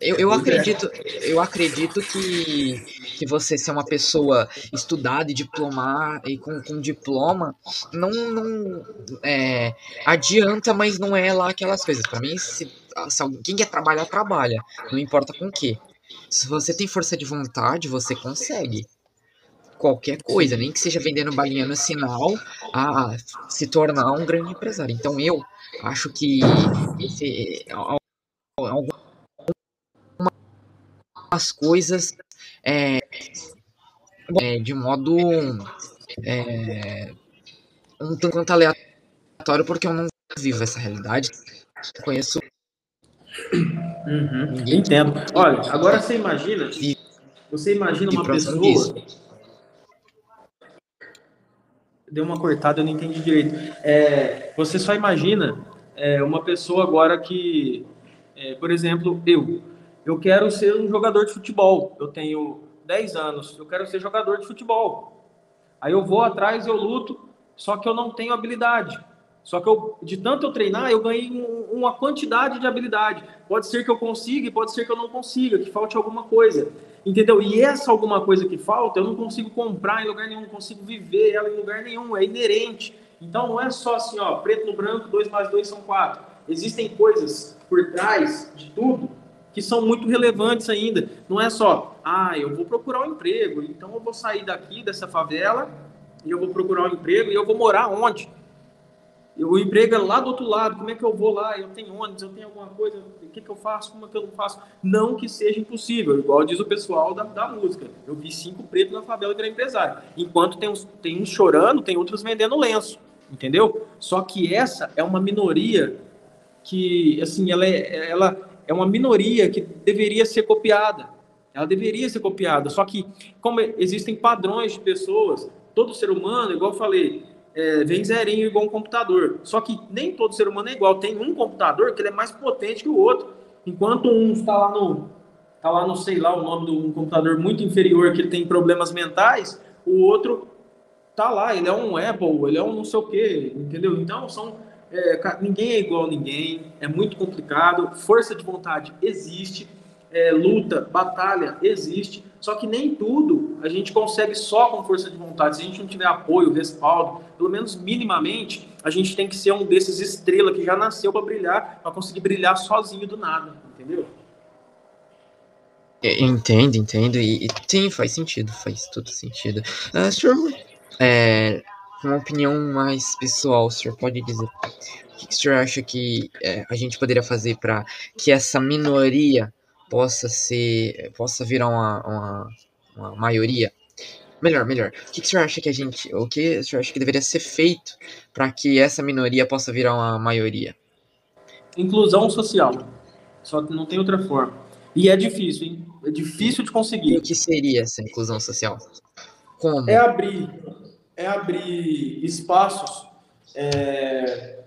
Speaker 1: Eu, eu acredito, eu acredito que, que você ser uma pessoa estudada e diplomar e com, com diploma não, não é, adianta, mas não é lá aquelas coisas. Para mim, se, se alguém, quem quer trabalhar, trabalha. Não importa com o que. Se você tem força de vontade, você consegue qualquer coisa, nem que seja vendendo balinha no sinal, a se tornar um grande empresário. Então eu acho que esse, algumas coisas é, é, de modo é, um tanto quanto aleatório, porque eu não vivo essa realidade. Conheço.
Speaker 2: Uhum, entendo. Olha, agora você imagina. Você imagina uma pessoa. Disso. Deu uma cortada, eu não entendi direito. É, você só imagina é, uma pessoa agora que, é, por exemplo, eu eu quero ser um jogador de futebol. Eu tenho 10 anos, eu quero ser jogador de futebol. Aí eu vou atrás, eu luto, só que eu não tenho habilidade. Só que eu, de tanto eu treinar, eu ganhei um, uma quantidade de habilidade. Pode ser que eu consiga pode ser que eu não consiga, que falte alguma coisa. Entendeu? E essa alguma coisa que falta, eu não consigo comprar em lugar nenhum, não consigo viver ela em lugar nenhum, é inerente. Então não é só assim, ó, preto no branco, 2 mais 2 são 4. Existem coisas por trás de tudo que são muito relevantes ainda. Não é só, ah, eu vou procurar um emprego, então eu vou sair daqui dessa favela e eu vou procurar um emprego e eu vou morar onde? O emprego é lá do outro lado, como é que eu vou lá? Eu tenho ônibus, eu tenho alguma coisa, o que, que eu faço, como é que eu não faço? Não que seja impossível, igual diz o pessoal da, da música. Eu vi cinco pretos na favela que era empresário. Enquanto tem uns, tem uns chorando, tem outros vendendo lenço, entendeu? Só que essa é uma minoria que, assim, ela, é, ela é uma minoria que deveria ser copiada. Ela deveria ser copiada. Só que, como existem padrões de pessoas, todo ser humano, igual eu falei, é, vem zerinho igual um computador. Só que nem todo ser humano é igual. Tem um computador que ele é mais potente que o outro. Enquanto um está lá no, está lá no, sei lá, o nome de um computador muito inferior que ele tem problemas mentais, o outro tá lá, ele é um Apple, ele é um não sei o quê, entendeu? Então, são é, ninguém é igual a ninguém, é muito complicado, força de vontade existe, é, luta, batalha existe, só que nem tudo a gente consegue só com força de vontade. Se a gente não tiver apoio, respaldo, pelo menos minimamente, a gente tem que ser um desses estrela que já nasceu para brilhar, para conseguir brilhar sozinho do nada, entendeu?
Speaker 1: É, entendo, entendo, e, e sim, faz sentido, faz todo sentido. Uh, senhor, é, uma opinião mais pessoal, o senhor pode dizer o que o senhor acha que é, a gente poderia fazer para que essa minoria possa ser, possa virar uma, uma, uma maioria? Melhor, melhor. O que, que o senhor acha que a gente, o que o senhor acha que deveria ser feito para que essa minoria possa virar uma maioria?
Speaker 2: Inclusão social. Só que não tem outra forma. E é difícil, hein? É difícil de conseguir. E
Speaker 1: o que seria essa inclusão social? Como?
Speaker 2: É abrir é abrir espaços é,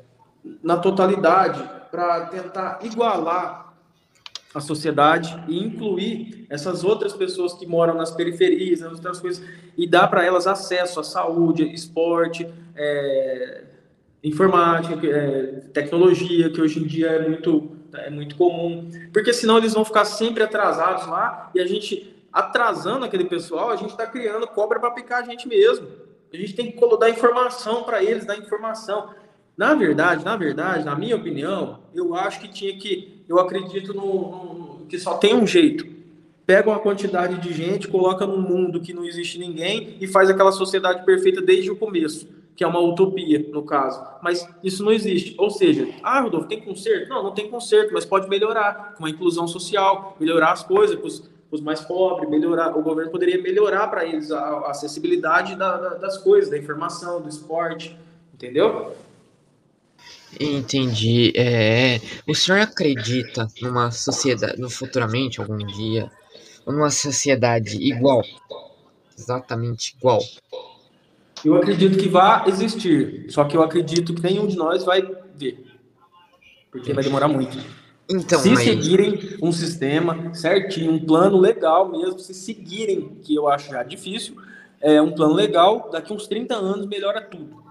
Speaker 2: na totalidade para tentar igualar a sociedade e incluir essas outras pessoas que moram nas periferias, nas outras coisas, e dar para elas acesso à saúde, esporte, é, informática, é, tecnologia, que hoje em dia é muito, é muito comum, porque senão eles vão ficar sempre atrasados lá e a gente, atrasando aquele pessoal, a gente está criando cobra para picar a gente mesmo. A gente tem que dar informação para eles, dar informação. Na verdade, na verdade, na minha opinião, eu acho que tinha que, eu acredito no, no que só tem um jeito. Pega uma quantidade de gente, coloca num mundo que não existe ninguém e faz aquela sociedade perfeita desde o começo, que é uma utopia, no caso. Mas isso não existe. Ou seja, ah, Rodolfo, tem conserto? Não, não tem conserto, mas pode melhorar com a inclusão social, melhorar as coisas, os mais pobres, melhorar, o governo poderia melhorar para eles a, a acessibilidade da, da, das coisas, da informação, do esporte, entendeu?
Speaker 1: Entendi. É, o senhor acredita numa sociedade, no futuramente, algum dia, numa sociedade igual, exatamente igual?
Speaker 2: Eu acredito que vai existir, só que eu acredito que nenhum de nós vai ver, porque vai demorar muito. Então, se mas... seguirem um sistema certinho, um plano legal mesmo, se seguirem, que eu acho já difícil, é um plano legal, daqui uns 30 anos melhora tudo.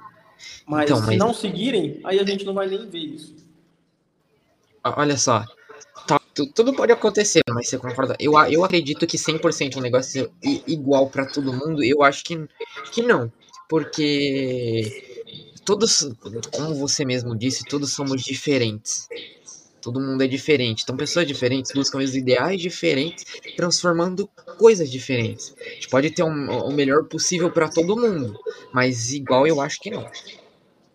Speaker 2: Mas então, se mas... não seguirem, aí a gente não vai nem ver isso.
Speaker 1: Olha só, tá, tudo pode acontecer, mas você concorda? Eu, eu acredito que 100% um negócio igual para todo mundo, eu acho que, que não. Porque todos, como você mesmo disse, todos somos diferentes. Todo mundo é diferente. Então, pessoas diferentes buscam os ideais diferentes, transformando coisas diferentes. A gente pode ter um, o melhor possível para todo mundo, mas igual eu acho que não.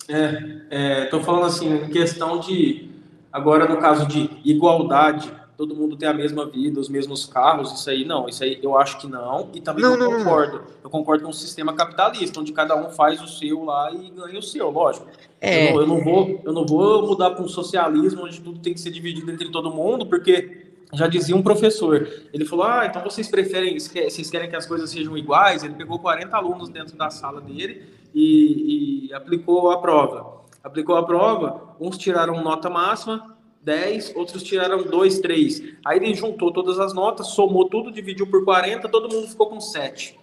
Speaker 2: É, estou falando assim, questão de. Agora, no caso de igualdade, todo mundo tem a mesma vida, os mesmos carros, isso aí não, isso aí eu acho que não, e também não, não, não concordo. Não. Eu concordo com o sistema capitalista, onde cada um faz o seu lá e ganha o seu, lógico. É. Eu, não, eu, não, vou, eu não vou mudar para um socialismo onde tudo tem que ser dividido entre todo mundo, porque já dizia um professor, ele falou, ah, então vocês preferem, vocês querem que as coisas sejam iguais? Ele pegou 40 alunos dentro da sala dele e, e aplicou a prova. Aplicou a prova, uns tiraram nota máxima, 10, outros tiraram 2, 3. Aí ele juntou todas as notas, somou tudo, dividiu por 40, todo mundo ficou com 7.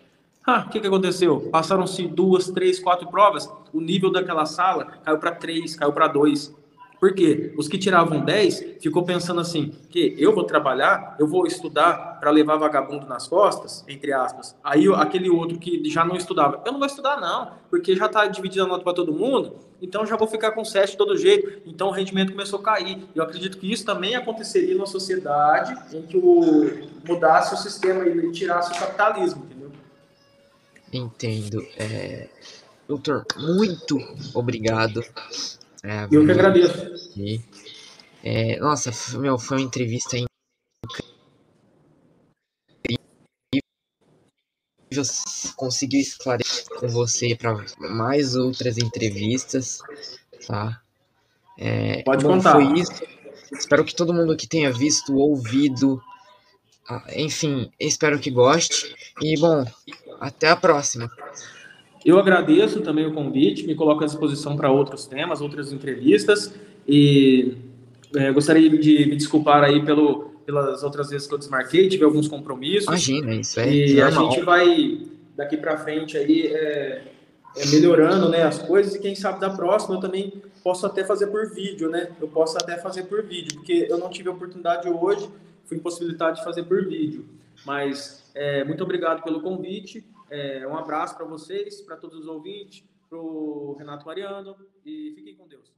Speaker 2: Ah, o que, que aconteceu? Passaram-se duas, três, quatro provas, o nível daquela sala caiu para 3, caiu para 2. Por quê? Os que tiravam 10 ficou pensando assim, que eu vou trabalhar, eu vou estudar para levar vagabundo nas costas, entre aspas. Aí aquele outro que já não estudava, eu não vou estudar não, porque já está dividida a nota para todo mundo, então já vou ficar com 7 de todo jeito. Então o rendimento começou a cair. Eu acredito que isso também aconteceria numa sociedade em que o, mudasse o sistema e tirasse o capitalismo, entendeu?
Speaker 1: Entendo. É... Doutor, muito obrigado
Speaker 2: é, eu que agradeço.
Speaker 1: É, nossa, meu, foi uma entrevista incrível. Conseguiu esclarecer com você para mais outras entrevistas, tá? É,
Speaker 2: Pode contar. Foi isso.
Speaker 1: Espero que todo mundo aqui tenha visto, ouvido. Ah, enfim, espero que goste. E bom, até a próxima.
Speaker 2: Eu agradeço também o convite, me coloco à disposição para outros temas, outras entrevistas e é, gostaria de me desculpar aí pelo, pelas outras vezes que eu desmarquei, tive alguns compromissos.
Speaker 1: Imagina, isso é
Speaker 2: E normal. a gente vai daqui para frente aí é, é, melhorando né, as coisas e quem sabe da próxima eu também posso até fazer por vídeo, né? Eu posso até fazer por vídeo, porque eu não tive a oportunidade hoje, fui impossibilitado de fazer por vídeo. Mas é, muito obrigado pelo convite é, um abraço para vocês, para todos os ouvintes, para o Renato Mariano e fiquem com Deus.